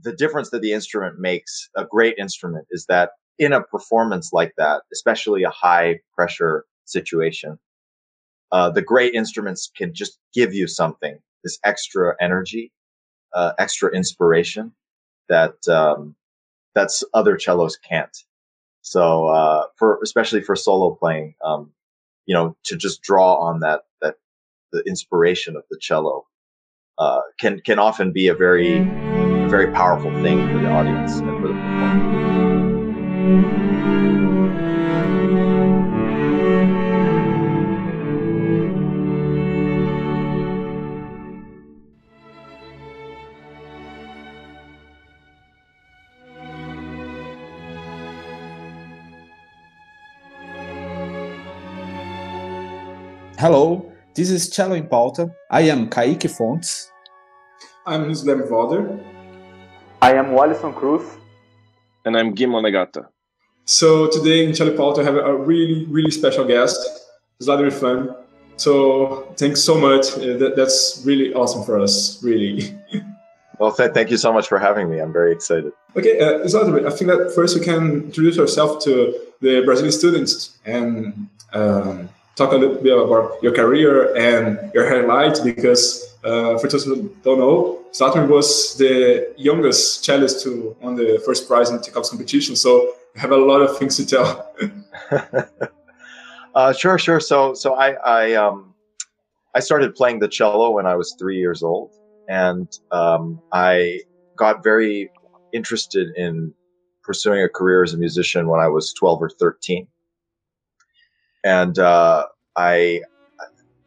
the difference that the instrument makes, a great instrument, is that in a performance like that, especially a high pressure situation, uh, the great instruments can just give you something, this extra energy, uh, extra inspiration that um, that's other cellos can't. So uh, for especially for solo playing, um, you know, to just draw on that that the inspiration of the cello uh, can can often be a very very powerful thing for the audience and for the performer. Hello, this is Cello in Pauta. I am Kaique Fontes. I'm Luiz Valder. I am Wallison Cruz. And I'm Gui Monegata. So today in Cello in Pauta, I have a really, really special guest. It's Zlatomir Fung. So thanks so much. Uh, that's really awesome for us, really. well, th- thank you so much for having me. I'm very excited. Okay, uh, Vladimir, I think that first we can introduce ourselves to the Brazilian students and um, talk a little bit about your career and your highlights because uh, for those who don't know, Zlatan was the youngest cellist to win the first prize in the Tchaikovsky competition. So I have a lot of things to tell. uh, sure, sure. So, so I, I, um, I started playing the cello when I was three years old, and um, I got very interested in pursuing a career as a musician when I was 12 or 13 and uh, I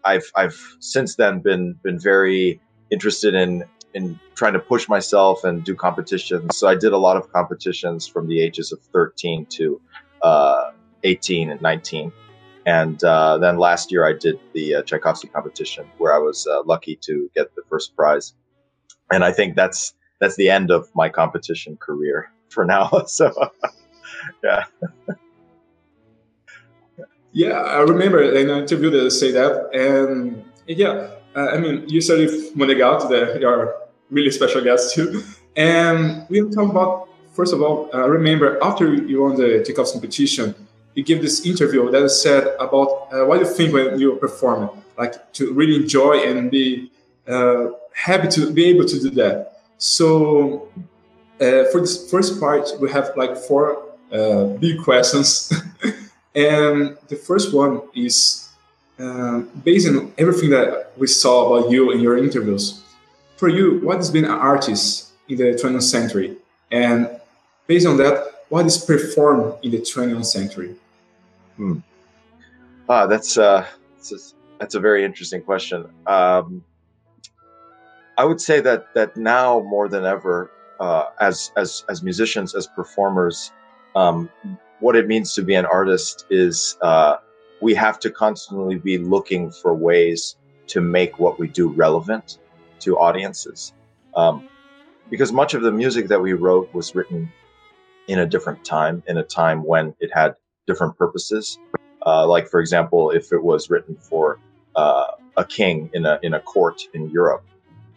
I've I've since then been been very interested in in trying to push myself and do competitions. So I did a lot of competitions from the ages of 13 to uh, 18 and 19. And uh, then last year I did the uh, Tchaikovsky competition where I was uh, lucky to get the first prize. And I think that's that's the end of my competition career for now. so yeah. Yeah, I remember in an interview they say that, and yeah, uh, I mean, you said if Monegal today, you're really special guest too, and we'll talk about first of all. I uh, remember after you won the Tchaikovsky competition, you gave this interview that said about uh, what you think when you perform, like to really enjoy and be uh, happy to be able to do that. So uh, for this first part, we have like four uh, big questions. And the first one is uh, based on everything that we saw about you in your interviews. For you, what has been an artist in the 20th century? And based on that, what is performed in the 20th century? Hmm. Ah, that's, uh, that's, a, that's a very interesting question. Um, I would say that that now more than ever, uh, as as as musicians, as performers, um, what it means to be an artist is uh, we have to constantly be looking for ways to make what we do relevant to audiences. Um, because much of the music that we wrote was written in a different time, in a time when it had different purposes. Uh, like, for example, if it was written for uh, a king in a in a court in Europe,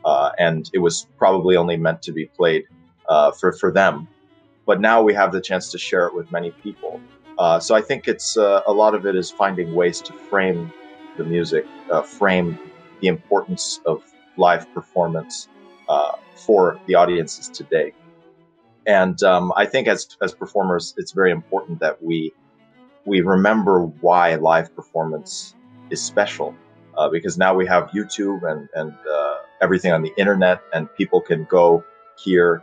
uh, and it was probably only meant to be played uh, for for them but now we have the chance to share it with many people. Uh, so I think it's uh, a lot of it is finding ways to frame the music, uh, frame the importance of live performance uh, for the audiences today. And um, I think as as performers, it's very important that we we remember why live performance is special, uh, because now we have YouTube and and uh, everything on the internet, and people can go hear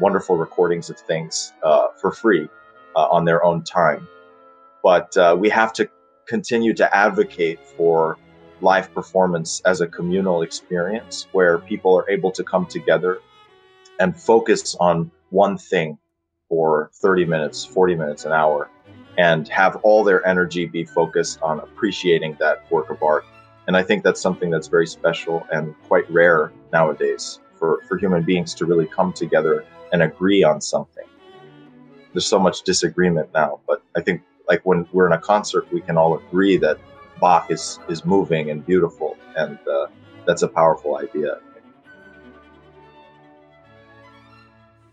wonderful recordings of things uh, for free uh, on their own time. But uh, we have to continue to advocate for live performance as a communal experience where people are able to come together and focus on one thing for 30 minutes, 40 minutes, an hour, and have all their energy be focused on appreciating that work of art. And I think that's something that's very special and quite rare nowadays for, for human beings to really come together and agree on something. There's so much disagreement now, but I think like when we're in a concert, we can all agree that Bach is is moving and beautiful, and uh, that's a powerful idea.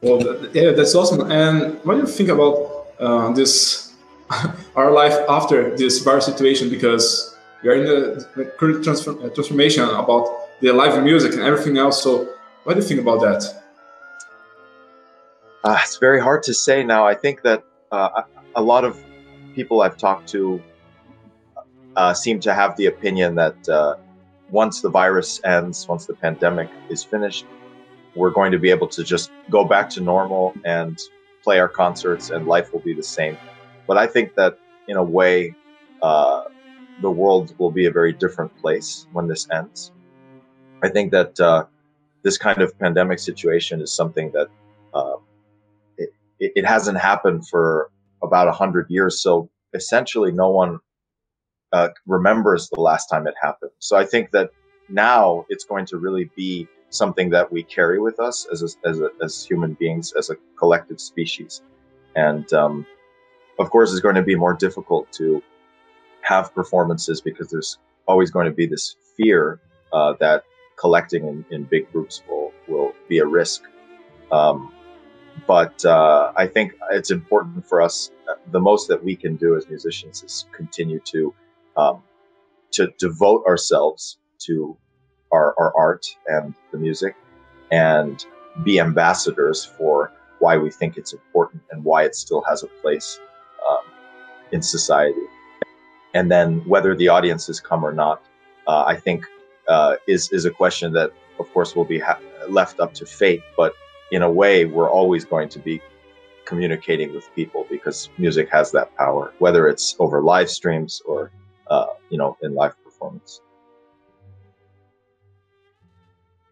Well, yeah, that's awesome. And what do you think about uh, this, our life after this virus situation? Because we are in the, the current transform, uh, transformation about the live music and everything else. So, what do you think about that? Uh, it's very hard to say now. I think that uh, a lot of people I've talked to uh, seem to have the opinion that uh, once the virus ends, once the pandemic is finished, we're going to be able to just go back to normal and play our concerts and life will be the same. But I think that in a way, uh, the world will be a very different place when this ends. I think that uh, this kind of pandemic situation is something that it, it hasn't happened for about a hundred years. So essentially, no one uh, remembers the last time it happened. So I think that now it's going to really be something that we carry with us as a, as, a, as human beings, as a collective species, and um, of course, it's going to be more difficult to have performances because there's always going to be this fear uh, that collecting in, in big groups will will be a risk. Um, but uh, I think it's important for us. Uh, the most that we can do as musicians is continue to um, to devote ourselves to our, our art and the music, and be ambassadors for why we think it's important and why it still has a place um, in society. And then whether the audiences come or not, uh, I think uh, is is a question that, of course, will be ha- left up to fate. But in a way, we're always going to be communicating with people because music has that power, whether it's over live streams or uh, you know in live performance.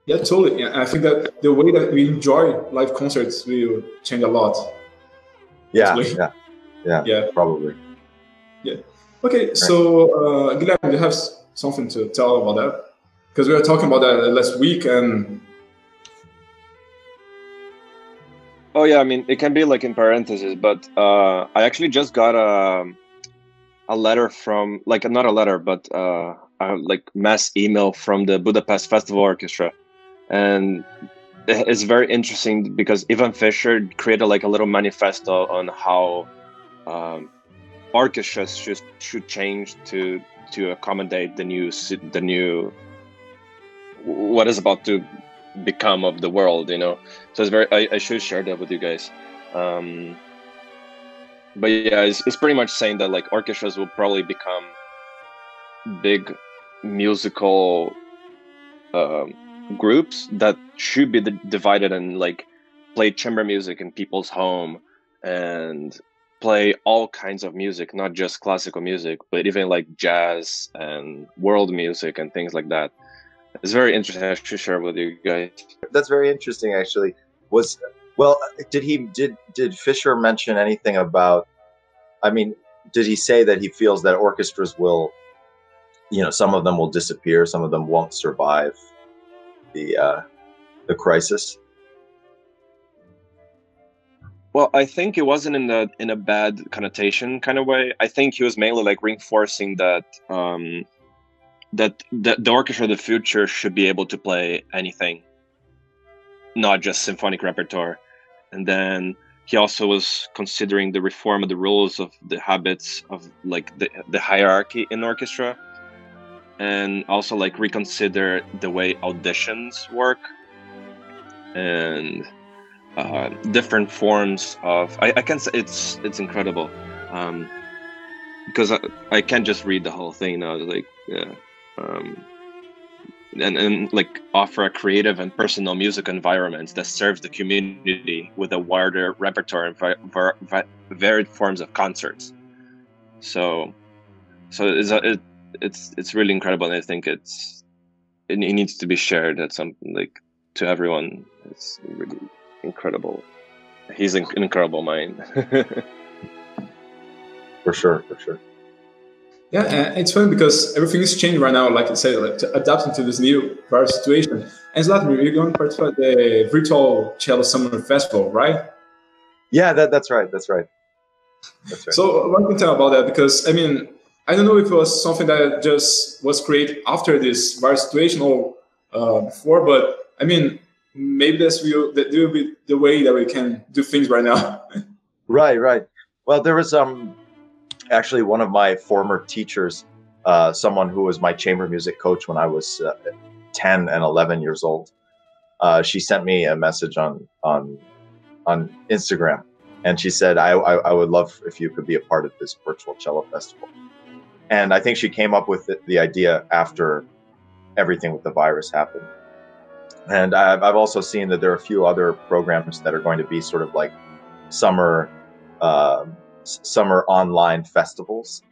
Yeah, totally. Yeah, I think that the way that we enjoy live concerts will change a lot. Yeah, yeah, yeah, yeah, probably. Yeah. Okay, so uh, Guilherme, do you have something to tell about that? Because we were talking about that last week, and Oh yeah, I mean it can be like in parentheses, but uh, I actually just got a a letter from like not a letter, but uh, a like mass email from the Budapest Festival Orchestra, and it's very interesting because Ivan Fischer created like a little manifesto on how um, orchestras should should change to to accommodate the new the new what is about to become of the world you know? So it's very i, I should share that with you guys. Um but yeah it's, it's pretty much saying that like orchestras will probably become big musical um, groups that should be divided and like play chamber music in people's home and play all kinds of music not just classical music but even like jazz and world music and things like that it's very interesting I should share with you guys. That's very interesting, actually. Was well, did he did did Fischer mention anything about? I mean, did he say that he feels that orchestras will, you know, some of them will disappear, some of them won't survive the uh, the crisis? Well, I think it wasn't in the in a bad connotation kind of way. I think he was mainly like reinforcing that um, that the, the orchestra of the future should be able to play anything, not just symphonic repertoire. And then he also was considering the reform of the rules of the habits of like the, the hierarchy in orchestra and also like reconsider the way auditions work and uh, different forms of I, I can say it's it's incredible um, because I, I can't just read the whole thing now like yeah um, and, and like offer a creative and personal music environment that serves the community with a wider repertoire and var- var- varied forms of concerts. So, so it's a, it, it's it's really incredible, and I think it's it, it needs to be shared at some like to everyone. It's really incredible. He's an incredible mind. for sure, for sure. Yeah, it's funny because everything is changing right now, like I said, like adapting to this new virus situation. And Zlatan, you're going to participate at the virtual cello summer festival, right? Yeah, that, that's right. That's right. That's right. So what can you tell about that? Because I mean, I don't know if it was something that just was created after this virus situation or uh, before, but I mean, maybe that's will that will be the way that we can do things right now. right, right. Well, there was um actually one of my former teachers, uh, someone who was my chamber music coach when I was uh, 10 and 11 years old. Uh, she sent me a message on on on Instagram, and she said, I, I, I would love if you could be a part of this virtual cello festival." And I think she came up with the, the idea after everything with the virus happened. And I've, I've also seen that there are a few other programs that are going to be sort of like summer uh, summer online festivals,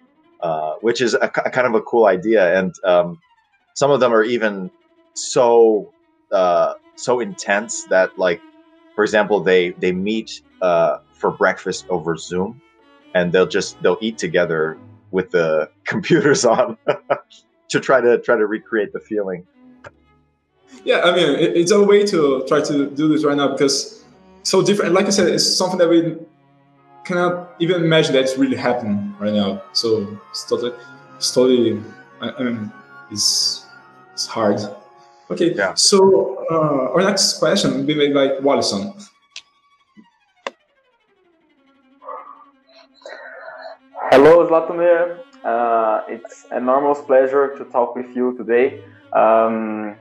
uh, which is a, a, kind of a cool idea. And um, some of them are even so uh, so intense that, like, for example, they they meet uh, for breakfast over Zoom, and they'll just they'll eat together with the computers on to try to try to recreate the feeling. Yeah, I mean, it's a way to try to do this right now because so different. Like I said, it's something that we cannot even imagine that it's really happening right now. So it's totally, it's totally, I mean, it's it's hard. Okay, yeah. So uh, our next question will be made by Wallison. Hello, Zlatomir. Uh, it's an enormous pleasure to talk with you today. Um,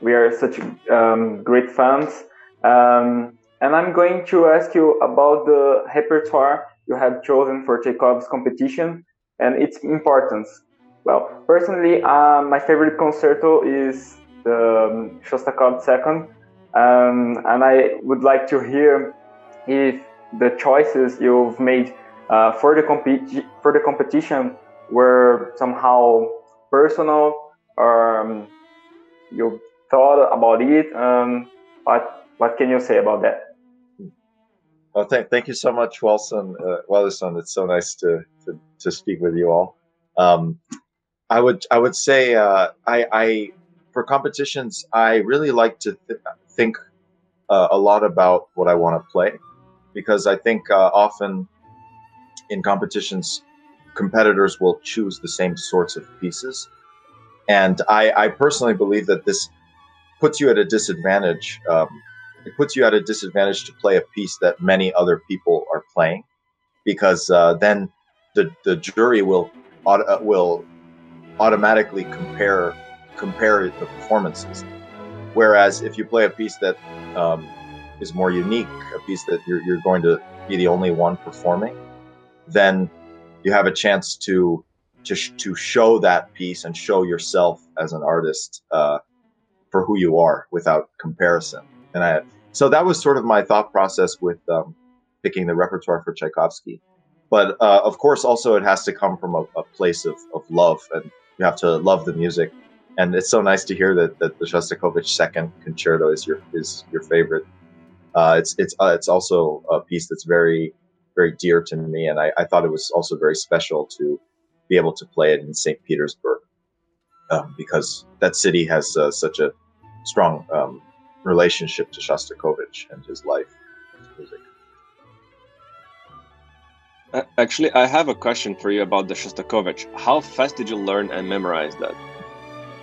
we are such um, great fans. Um, and I'm going to ask you about the repertoire you have chosen for Tchaikovsky's competition and its importance. Well, personally, uh, my favorite concerto is the um, Shostakovich Second, um, and I would like to hear if the choices you've made uh, for the competi- for the competition were somehow personal or um, you thought about it. Um, what what can you say about that? Well, thank, thank you so much, Wilson. Uh. It's so nice to, to, to speak with you all. Um, I would I would say uh, I, I for competitions I really like to th- think uh, a lot about what I want to play because I think uh, often in competitions competitors will choose the same sorts of pieces, and I, I personally believe that this puts you at a disadvantage. Um, it puts you at a disadvantage to play a piece that many other people are playing, because uh, then the the jury will uh, will automatically compare compare the performances. Whereas if you play a piece that um, is more unique, a piece that you're, you're going to be the only one performing, then you have a chance to to sh- to show that piece and show yourself as an artist uh, for who you are without comparison. And I, so that was sort of my thought process with um, picking the repertoire for Tchaikovsky. But uh, of course, also it has to come from a, a, place of, of love, and you have to love the music. And it's so nice to hear that, that the Shostakovich Second Concerto is your is your favorite. Uh, it's it's uh, it's also a piece that's very very dear to me, and I, I, thought it was also very special to be able to play it in St. Petersburg um, because that city has uh, such a strong um, relationship to Shostakovich and his life, his music. Actually, I have a question for you about the Shostakovich. How fast did you learn and memorize that?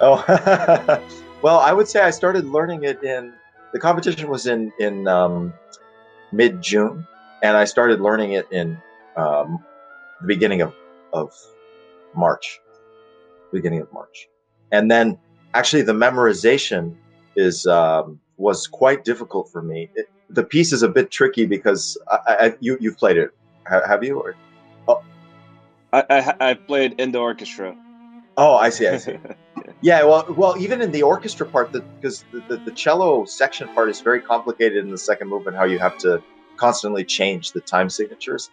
Oh, well, I would say I started learning it in the competition was in in um, mid June, and I started learning it in um, the beginning of of March, beginning of March, and then actually the memorization is um, was quite difficult for me. It, the piece is a bit tricky because I, I, you you've played it, have you? Or, oh. I, I I played in the orchestra. Oh, I see. I see. yeah. Well, well, even in the orchestra part, because the, the, the cello section part is very complicated in the second movement. How you have to constantly change the time signatures.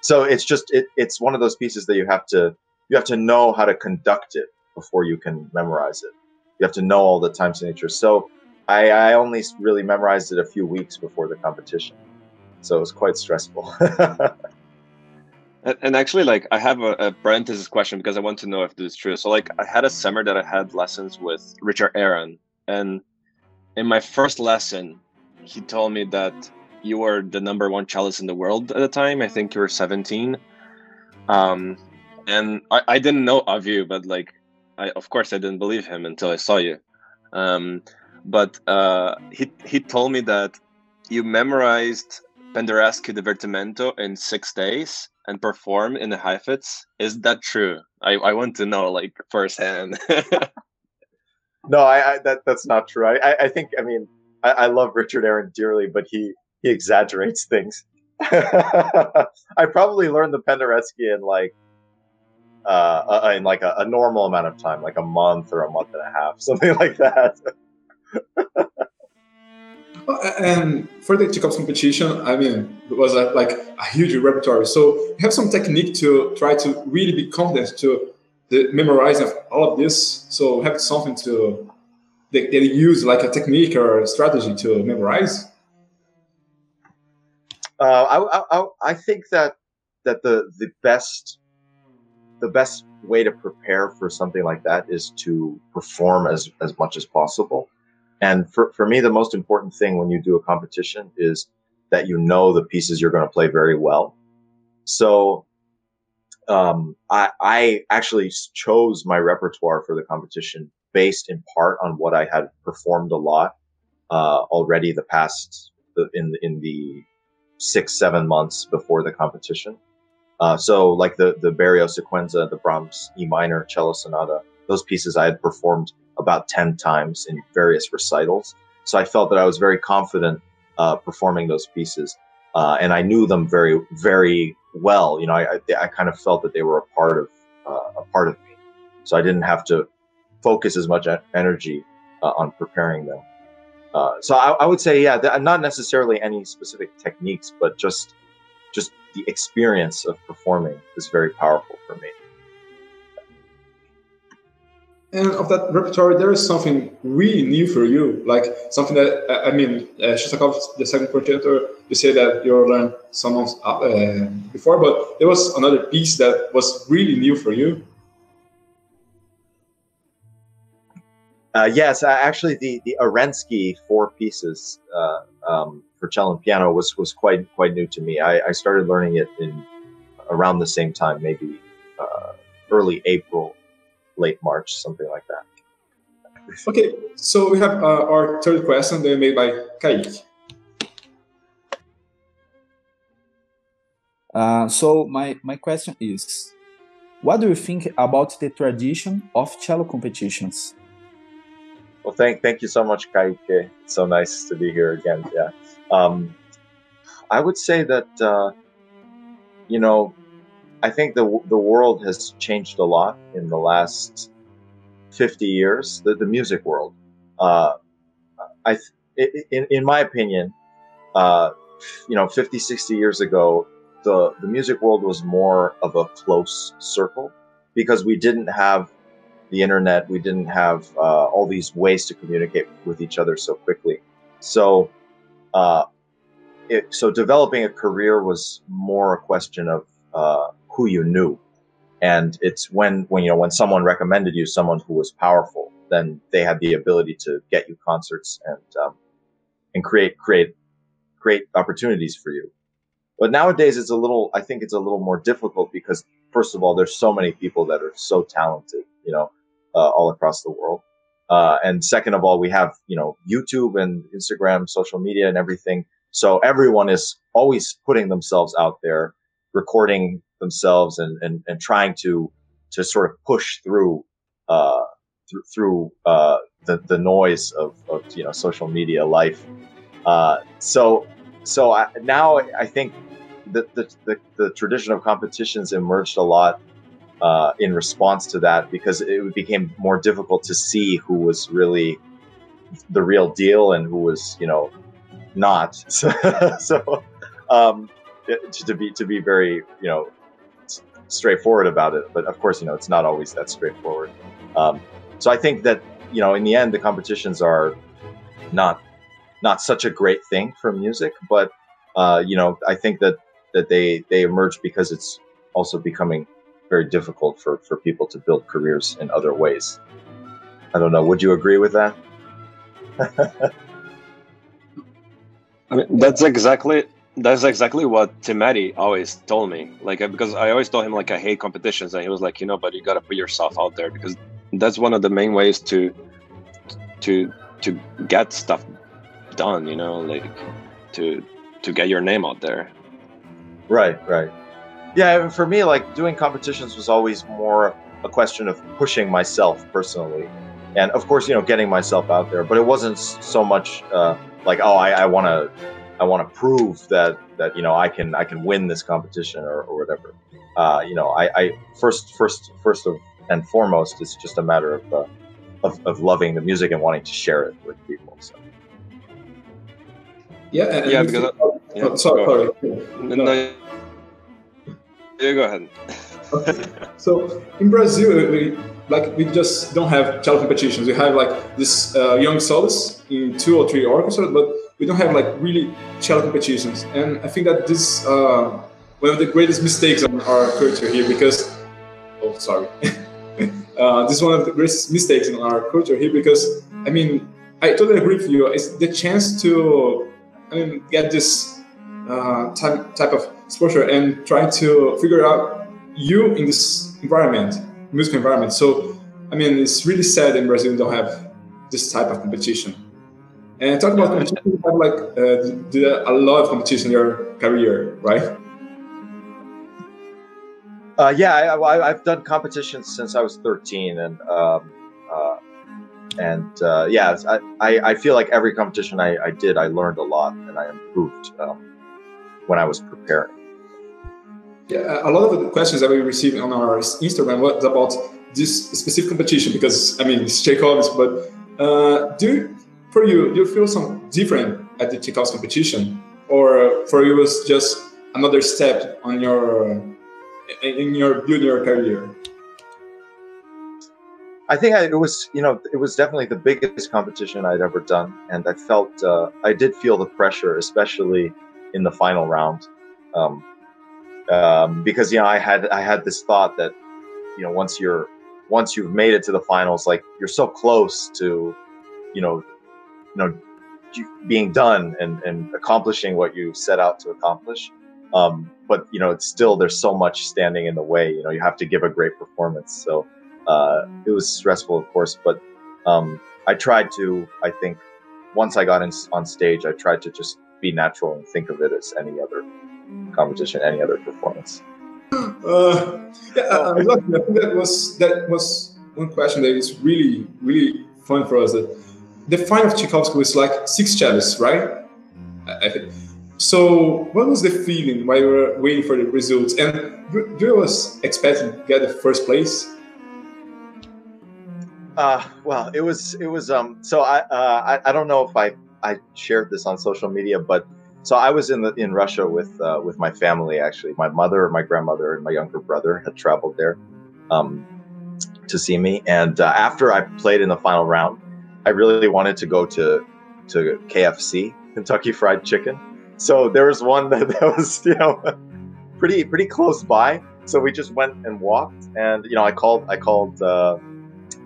So it's just it, it's one of those pieces that you have to you have to know how to conduct it before you can memorize it. You have to know all the time signatures. So I, I only really memorized it a few weeks before the competition, so it was quite stressful. and, actually, like I have a, a, parenthesis question because I want to know if this is true. So, like, I had a summer that I had lessons with Richard Aaron, and in my first lesson, he told me that you were the number one cellist in the world at the time. I think you were 17. Um, and I, I didn't know of you, but like, I of course I didn't believe him until I saw you. Um, but uh, he he told me that you memorized Penderecki Divertimento in six days and perform in the Heifetz. Is that true? I, I want to know like firsthand. no, I, I, that that's not true. I I, think I mean I, I love Richard Aaron dearly, but he he exaggerates things. I probably learned the Penderecki in like uh, uh, in like a, a, normal amount of time, like a month or a month and a half, something like that. And for the Tchaikovsky competition, I mean, it was a, like a huge repertoire. So you have some technique to try to really be confident to the memorizing of all of this. So have something to they, they use like a technique or a strategy to memorize. Uh, I, I, I think that that the the best the best way to prepare for something like that is to perform as as much as possible. And for, for me, the most important thing when you do a competition is that you know the pieces you're going to play very well. So um, I, I actually chose my repertoire for the competition based in part on what I had performed a lot uh, already the past in in the six seven months before the competition. Uh, so like the the Berio Sequenza, the Brahms E minor cello sonata, those pieces I had performed about 10 times in various recitals. So I felt that I was very confident uh, performing those pieces. Uh, and I knew them very, very well. You know, I, I, I, kind of felt that they were a part of uh, a part of me. So I didn't have to focus as much energy uh, on preparing them. Uh, so I, I, would say, yeah, not necessarily any specific techniques, but just just the experience of performing is very powerful for me. And of that repertoire, there is something really new for you, like something that I mean, uh, Shostakovich, the second concerto. You say that you learned some of uh, before, but there was another piece that was really new for you. Uh, yes, actually, the the Arensky four pieces uh, um, for cello and piano was was quite quite new to me. I, I started learning it in around the same time, maybe uh, early April late March, something like that. Okay, so we have uh, our third question then made by Kaique. Uh, so my, my question is, what do you think about the tradition of cello competitions? Well, thank thank you so much, Kaique. It's so nice to be here again. Yeah, um, I would say that uh, you know I think the the world has changed a lot in the last fifty years. The the music world, uh, I in in my opinion, uh, you know, 50, 60 years ago, the the music world was more of a close circle because we didn't have the internet, we didn't have uh, all these ways to communicate with each other so quickly. So, uh, it, so developing a career was more a question of uh, who you knew. And it's when, when, you know, when someone recommended you someone who was powerful, then they had the ability to get you concerts and, um, and create, create great opportunities for you. But nowadays it's a little, I think it's a little more difficult because first of all, there's so many people that are so talented, you know, uh, all across the world. Uh, and second of all, we have, you know, YouTube and Instagram, social media and everything. So everyone is always putting themselves out there, recording themselves and, and, and trying to, to sort of push through, uh, th- through, uh, the, the noise of, of, you know, social media life. Uh, so, so I, now I think that the, the, the tradition of competitions emerged a lot uh, in response to that because it became more difficult to see who was really the real deal and who was you know not so, so um, to be to be very you know straightforward about it. But of course, you know, it's not always that straightforward. Um, so I think that you know, in the end, the competitions are not not such a great thing for music, but uh, you know, I think that that they they emerge because it's also becoming very difficult for for people to build careers in other ways. I don't know. Would you agree with that? I mean, that's exactly that's exactly what Timati always told me. Like, uh, because I always told him like I hate competitions, and he was like, you know, but you got to put yourself out there because that's one of the main ways to to to get stuff done. You know, like to to get your name out there. Right, right. Yeah, for me, like doing competitions was always more a question of pushing myself personally, and of course, you know, getting myself out there. But it wasn't so much uh, like, oh, I want to, I want to prove that that you know I can I can win this competition or, or whatever. Uh, you know, I, I first first first of and foremost, it's just a matter of, uh, of of loving the music and wanting to share it with people. So. Yeah, yeah, because. Oh, yeah, sorry, sorry. No, no. Yeah, go ahead. okay. So in Brazil, we, like we just don't have cello competitions. We have like this uh, young soloists in two or three orchestras, but we don't have like really cello competitions. And I think that this uh, one of the greatest mistakes on our culture here because oh sorry, uh, this is one of the greatest mistakes in our culture here because I mean I totally agree with you. It's the chance to I mean get this uh, type type of exposure and try to figure out you in this environment, music environment. So, I mean, it's really sad in Brazil we don't have this type of competition. And talk about competition, you have like uh, did a lot of competition in your career, right? Uh, yeah, I, have done competitions since I was 13, and um, uh, and uh, yeah, I, I feel like every competition I, I did, I learned a lot and I improved um, when I was preparing. Yeah, a lot of the questions that we received on our Instagram was about this specific competition because I mean it's Tchaikovsky, but uh, do for you you feel some different at the Tchaikovsky competition, or for you was just another step on your in your your career? I think I, it was, you know, it was definitely the biggest competition I'd ever done, and I felt, uh, I did feel the pressure, especially in the final round. Um, um, because you know I had I had this thought that you know once you're once you've made it to the finals, like you're so close to you know know being done and, and accomplishing what you set out to accomplish. Um, but you know it's still there's so much standing in the way. You know you have to give a great performance. So uh, it was stressful, of course, but um, I tried to. I think once I got in, on stage, I tried to just be natural and think of it as any other competition, any other performance. Uh, yeah, I, I, I think that was that was one question that is really really fun for us. That the final of Tchaikovsky was like six cellos, right? I think. So, what was the feeling while you were waiting for the results? And do you was expecting to get the first place? Uh, well, it was it was um. So I uh I, I don't know if I I shared this on social media, but so I was in the in Russia with uh, with my family actually. My mother, my grandmother, and my younger brother had traveled there um, to see me. And uh, after I played in the final round, I really wanted to go to to KFC, Kentucky Fried Chicken. So there was one that, that was you know pretty pretty close by. So we just went and walked, and you know I called I called. Uh,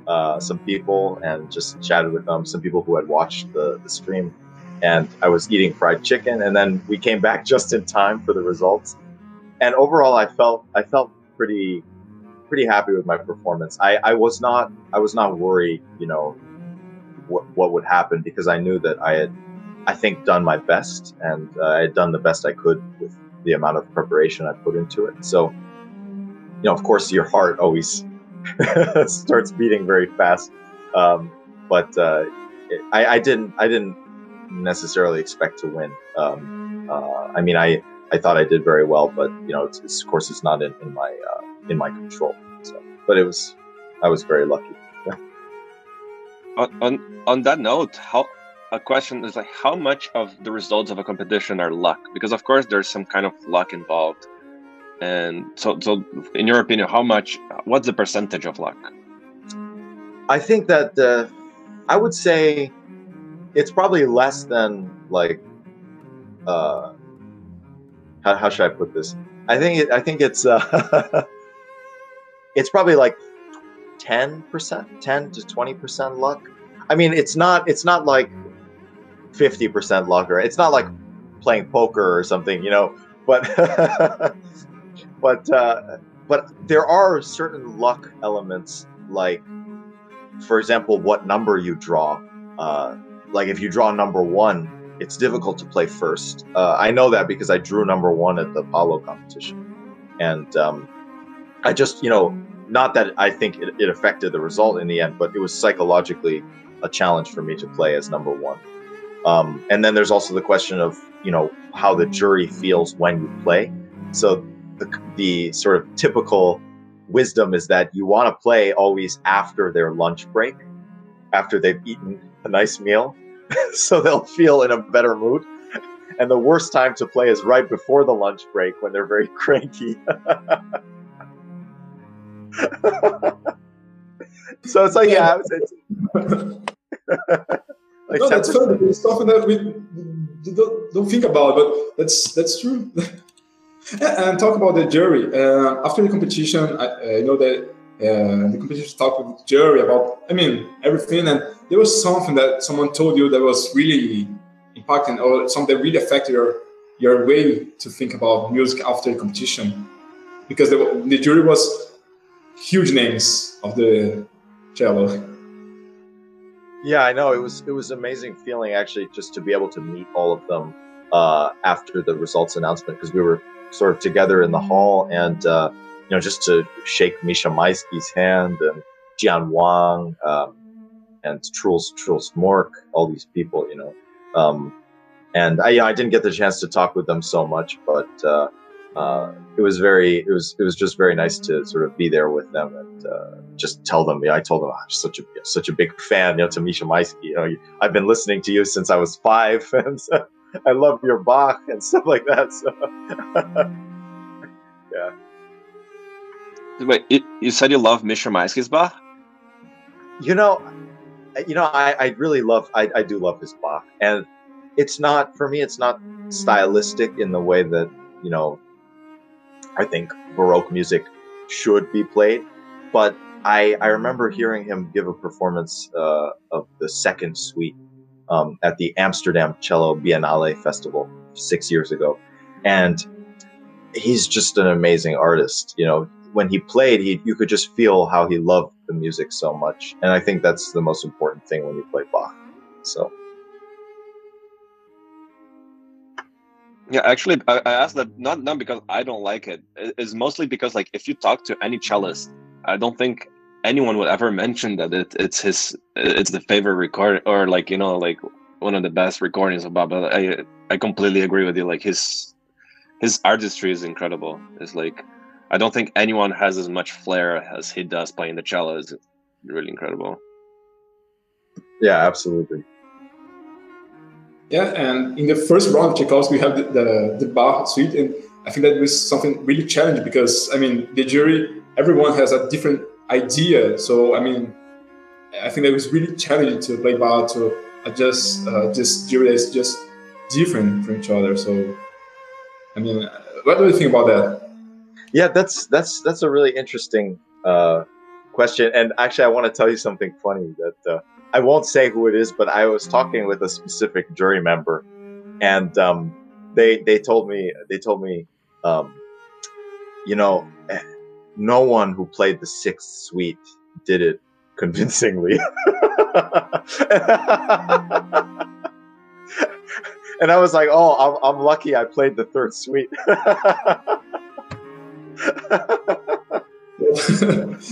uh, some people and just chatted with them. Some people who had watched the, the stream, and I was eating fried chicken. And then we came back just in time for the results. And overall, I felt I felt pretty pretty happy with my performance. I, I was not I was not worried, you know, what what would happen because I knew that I had I think done my best and uh, I had done the best I could with the amount of preparation I put into it. So, you know, of course, your heart always starts beating very fast. Um, but uh, it, I, I didn't I didn't necessarily expect to win. Um, uh, I mean, I, I thought I did very well, but you know, it's, it's, of course, it's not in, in my uh, in my control. So, but it was, I was very lucky. On, on that note, how a question is like, how much of the results of a competition are luck? Because of course, there's some kind of luck involved. And so, so in your opinion, how much? What's the percentage of luck? I think that uh, I would say it's probably less than like uh how, how should i put this i think it, i think it's uh it's probably like 10% 10 to 20% luck? I mean it's not it's not like 50% luck or it's not like playing poker or something you know? But but uh but there are certain luck elements like for example what number you draw. Uh like if you draw number one, it's difficult to play first. Uh, I know that because I drew number one at the Apollo competition, and um, I just you know not that I think it, it affected the result in the end, but it was psychologically a challenge for me to play as number one. Um, and then there's also the question of you know how the jury feels when you play. So the, the sort of typical wisdom is that you want to play always after their lunch break, after they've eaten a nice meal, so they'll feel in a better mood. And the worst time to play is right before the lunch break when they're very cranky. so it's like, yeah, it's, like no, that's funny. It's something that we don't, don't think about, but that's that's true. and talk about the jury. Uh, after the competition, I, I know that uh, the competition talked with the jury about, I mean, everything, and there was something that someone told you that was really impacting, or something that really affected your your way to think about music after the competition, because the, the jury was huge names of the cello. Yeah, I know it was it was amazing feeling actually just to be able to meet all of them uh, after the results announcement because we were sort of together in the hall and uh, you know just to shake Misha Maisky's hand and Jian Wang um, and Truls Truls Mork, all these people, you know. Um, and I, know, I didn't get the chance to talk with them so much, but uh, uh, it was very it was it was just very nice to sort of be there with them and uh, just tell them. Yeah, I told them oh, I'm such a such a big fan, you know, to Misha Maisky. You know, I've been listening to you since I was five, and I love your Bach and stuff like that. So, yeah. Wait, you, you said you love Misha Maisky's Bach? You know, you know, I, I really love I, I do love his Bach, and it's not for me. It's not stylistic in the way that you know I think Baroque music should be played. But I, I remember hearing him give a performance uh, of the second suite um, at the Amsterdam Cello Biennale Festival six years ago. And he's just an amazing artist. You know, when he played, he, you could just feel how he loved the music so much. And I think that's the most important thing when you play Bach. So. Yeah, actually, I, asked that not not because I don't like it. It's mostly because like if you talk to any cellist, I don't think anyone would ever mention that it, it's his it's the favorite record or like you know like one of the best recordings of Bob. I I completely agree with you. Like his his artistry is incredible. It's like I don't think anyone has as much flair as he does playing the cello. Is really incredible. Yeah, absolutely. Yeah, and in the first round, of Tchaikovsky, we have the, the, the Bach suite, and I think that was something really challenging because, I mean, the jury, everyone has a different idea. So, I mean, I think that was really challenging to play bar to adjust uh, this jury is just different from each other. So, I mean, what do you think about that? Yeah, that's that's that's a really interesting uh, question, and actually, I want to tell you something funny that. Uh, I won't say who it is, but I was talking with a specific jury member, and um, they they told me they told me, um, you know, no one who played the sixth suite did it convincingly. and I was like, oh, I'm, I'm lucky I played the third suite.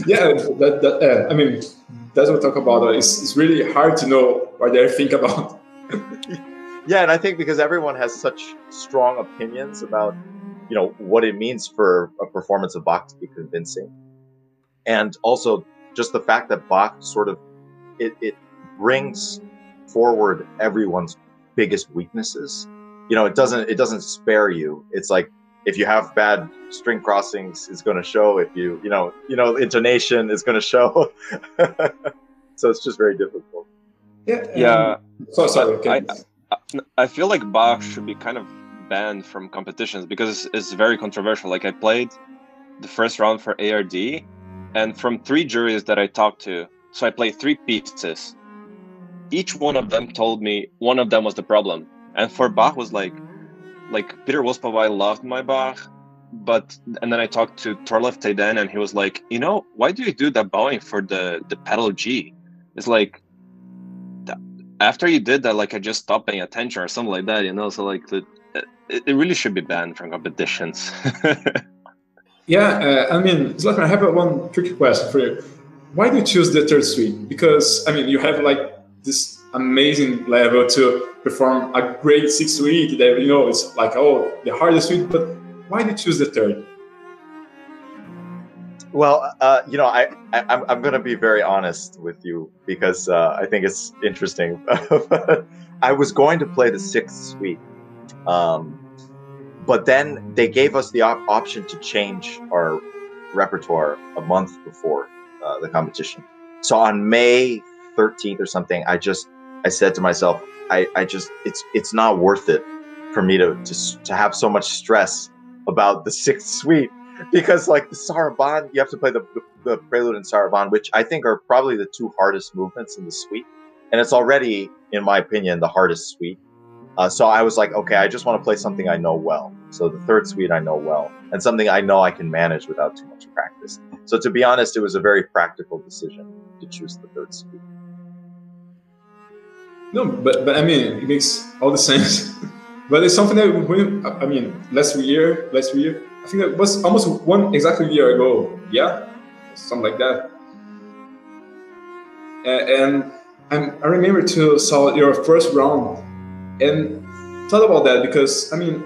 yeah, that, that uh, I mean, that's what we talk about. It's, it's really hard to know what they think about. yeah, and I think because everyone has such strong opinions about, you know, what it means for a performance of Bach to be convincing, and also just the fact that Bach sort of it, it brings forward everyone's biggest weaknesses. You know, it doesn't it doesn't spare you. It's like if you have bad string crossings it's going to show if you you know you know intonation is going to show. So it's just very difficult. Yeah yeah. So sorry I, I feel like bach should be kind of banned from competitions because it's very controversial. Like i played the first round for ARD and from three juries that i talked to so i played three pieces. Each one of them told me one of them was the problem. And for bach was like like Peter Wispelwey loved my Bach, but and then I talked to Torleif Thedéen and he was like, you know, why do you do that bowing for the the pedal G? It's like after you did that, like I just stopped paying attention or something like that, you know. So like the, it, it really should be banned from competitions. yeah, uh, I mean, Zlatan, I have one tricky question for you. Why do you choose the third suite? Because I mean, you have like this amazing level to perform a great six suite that you know it's like oh the hardest suite, but why did you choose the third? Well, uh, you know, I, I am I'm, to be very honest with you because uh, I think it's interesting. I was going to play the sixth suite, um, but then they gave us the op- option to change our repertoire a month before uh, the competition. So on May 13th or something, I just I said to myself, I, I just it's it's not worth it for me to to to have so much stress about the sixth suite because like the Sarabande, you have to play the, the, the Prelude and Sarabande, which I think are probably the two hardest movements in the suite, and it's already, in my opinion, the hardest suite. Uh, so I was like, okay, I just want to play something I know well. So the third suite I know well, and something I know I can manage without too much practice. So to be honest, it was a very practical decision to choose the third suite. No, but but I mean, it makes all the sense. but it's something that we, I mean, last year, last year, I think it was almost one exactly year ago. Yeah, something like that. And, and I remember to saw your first round and thought about that because I mean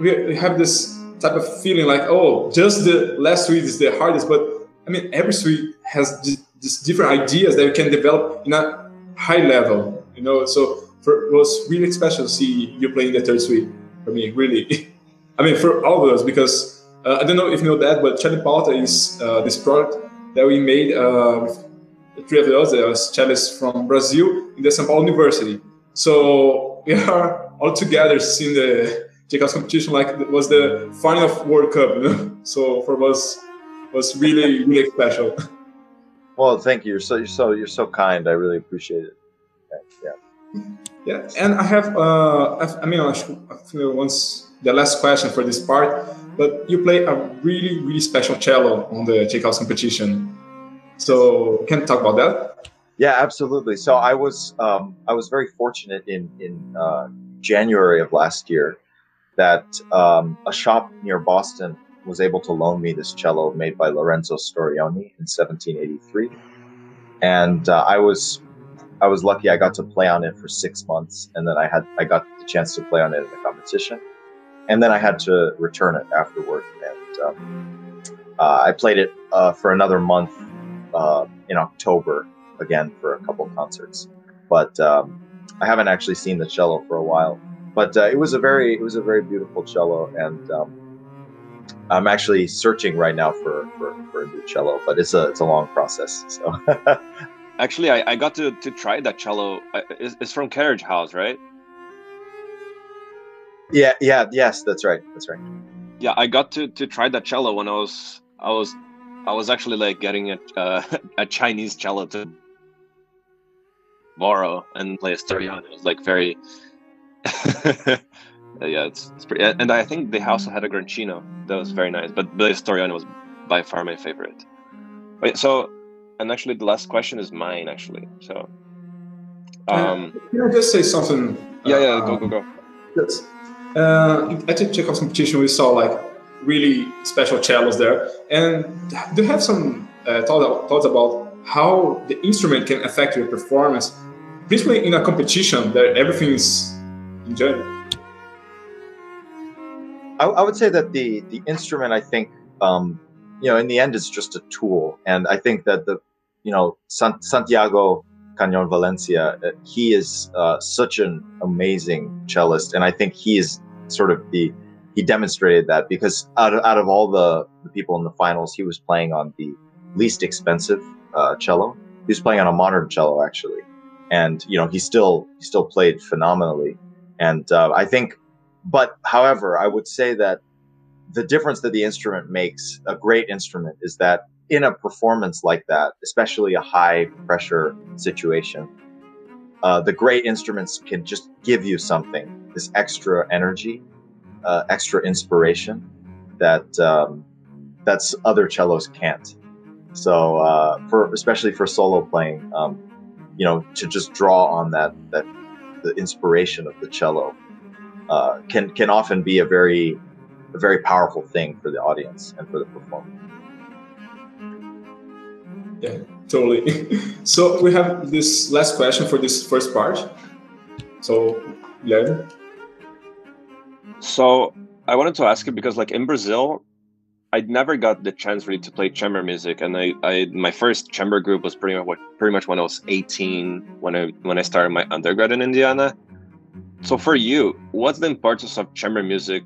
we, have this type of feeling like oh just the last suite is the hardest, but I mean every suite has these different ideas that you can develop in a high level. You know, so for, it was really special to see you playing the third suite for me. Really, I mean for all of us because uh, I don't know if you know that, but Chale Pauta is uh, this product that we made uh, with three of us, uh, cellists from Brazil in the São Paulo University. So we are all together seeing the Tchaikovsky competition like it was the final of World Cup. You know? So for us, was really really special. Well, thank you. You're so you're so you're so kind. I really appreciate it. Yeah. Yeah, and I have uh, I, mean, I should, once the last question for this part, but you play a really, really special cello on the Tchaikovsky competition. So can you talk about that? Yeah, absolutely. So I was um, I was very fortunate in in uh, January of last year that um, a shop near Boston was able to loan me this cello made by Lorenzo Storioni in 1783, and uh, I was I was lucky. I got to play on it for six months, and then I had I got the chance to play on it in the competition and then I had to return it afterward. And um, uh, I played it uh, for another month uh, in October again for a couple concerts, but um, I haven't actually seen the cello for a while. But uh, it was a very it was a very beautiful cello, and um, I'm actually searching right now for, for, for, a new cello, but it's a it's a long process. So. actually, I, I got to, to try that cello. It's, it's from Carriage House, right? Yeah, yeah, yes, that's right. That's right. Yeah, I got to to try that cello when I was I was I was actually like getting a uh, a Chinese cello to borrow and play a stereo. It was like very yeah, it's, it's pretty. And I think they also had a Grancino that was very nice, but the Storioni was by far my favorite. Wait, so and actually the last question is mine actually. So um, can I just say something? Yeah, yeah, go, go, go. Yes uh, at the Tchaikovsky competition, we saw like really special cellos there. And do you have some uh, thought, thoughts about how the instrument can affect your performance, principally in a competition that everything is enjoyable? I, I would say that the the instrument, I think, um, you know, in the end, is just a tool, and I think that the, you know, San, Santiago Cañon Valencia, uh, he is uh, such an amazing cellist, and I think he is sort of the he demonstrated that because out of, out of all the, the people in the finals, he was playing on the least expensive uh, cello. He was playing on a modern cello actually, and you know he still he still played phenomenally. And uh, I think, but however, I would say that the difference that the instrument makes, a great instrument, is that in a performance like that, especially a high pressure situation, uh, the great instruments can just give you something, this extra energy, uh, extra inspiration that um, that's other cellos can't. So uh, for especially for solo playing, um, you know, to just draw on that that the inspiration of the cello uh, can can often be a very a very powerful thing for the audience and for the performer. Yeah, totally. so we have this last question for this first part. So, Guilherme. So I wanted to ask you because, like in Brazil, I'd never got the chance really to play chamber music, and I, I my first chamber group was pretty much pretty much when I was 18 when I when I started my undergrad in Indiana. So for you, what's the importance of chamber music,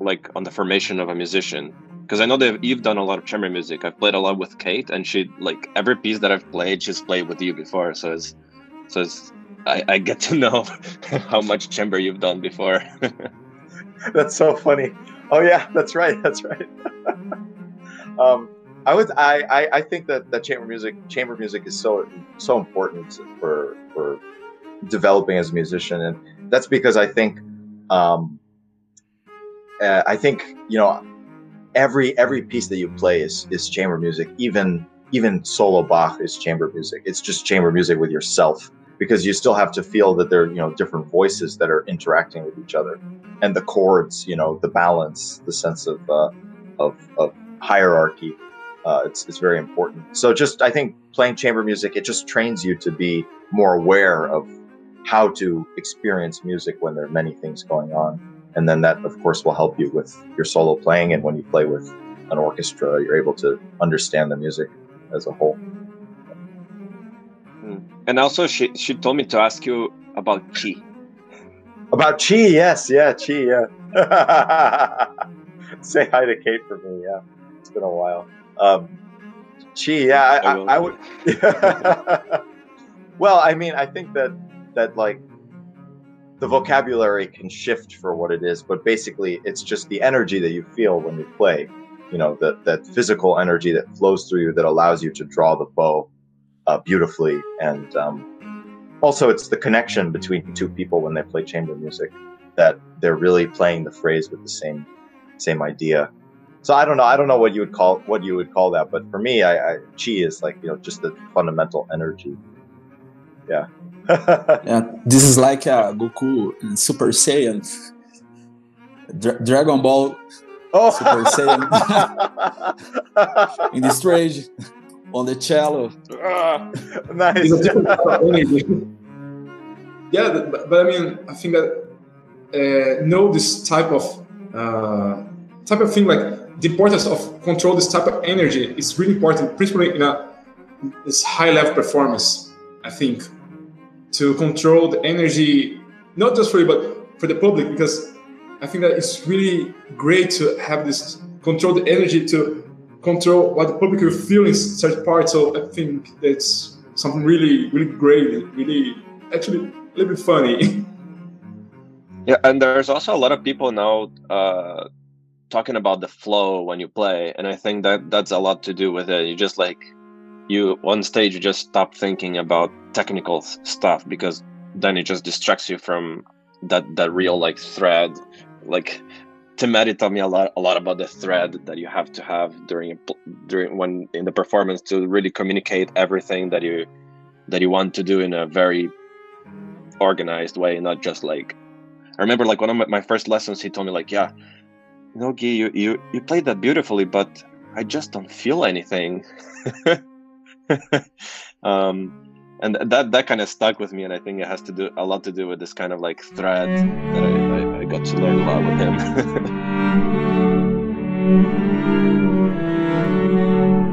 like on the formation of a musician? Because I know that you've done a lot of chamber music. I've played a lot with Kate, and she like every piece that I've played, she's played with you before. So it's so it's I, I get to know how much chamber you've done before. that's so funny. Oh yeah, that's right. That's right. um, I would. I, I, I think that, that chamber music chamber music is so so important for for developing as a musician, and that's because I think um, uh, I think you know every every piece that you play is is chamber music. Even even solo Bach is chamber music. It's just chamber music with yourself because you still have to feel that there are you know different voices that are interacting with each other and the chords you know the balance the sense of uh, of, of hierarchy uh, it's, it's very important so just i think playing chamber music it just trains you to be more aware of how to experience music when there are many things going on and then that of course will help you with your solo playing and when you play with an orchestra you're able to understand the music as a whole and also, she she told me to ask you about chi. About chi, yes, yeah, chi, yeah. Say hi to Kate for me, yeah. It's been a while. Um, chi, yeah, I, I, I would. well, I mean, I think that that like the vocabulary can shift for what it is, but basically, it's just the energy that you feel when you play. You know, that that physical energy that flows through you that allows you to draw the bow uh, beautifully. And um, also, it's the connection between two people when they play chamber music that they're really playing the phrase with the same same idea. So I don't know. I don't know what you would call what you would call that, but for me, I, I chi is like you know just the fundamental energy. Yeah. yeah, this is like uh, Goku in Super Saiyan, Dra Dragon Ball. Oh. Super Saiyan in the stage on the cello. Ah, nice. yeah, but, but, I mean, I think that uh, know this type of uh, type of thing, like the importance of control this type of energy is really important, principally in a this high level performance. I think to control the energy, not just for you, but for the public, because I think that it's really great to have this control the energy to control what the public will feel in such parts. So I think that's something really, really great, really actually a little bit funny. Yeah, and there's also a lot of people now uh, talking about the flow when you play, and I think that that's a lot to do with it. You just like you on stage, you just stop thinking about technical stuff because then it just distracts you from that that real like thread, like Timothy taught me a lot a lot about the thread that you have to have during during when in the performance to really communicate everything that you that you want to do in a very organized way, not just like I remember like one of my first lessons he told me like, yeah, you know, you you you played that beautifully, but I just don't feel anything. um, and that that kind of stuck with me, and I think it has to do a lot to do with this kind of like thread that I, I, I got to learn a lot with him.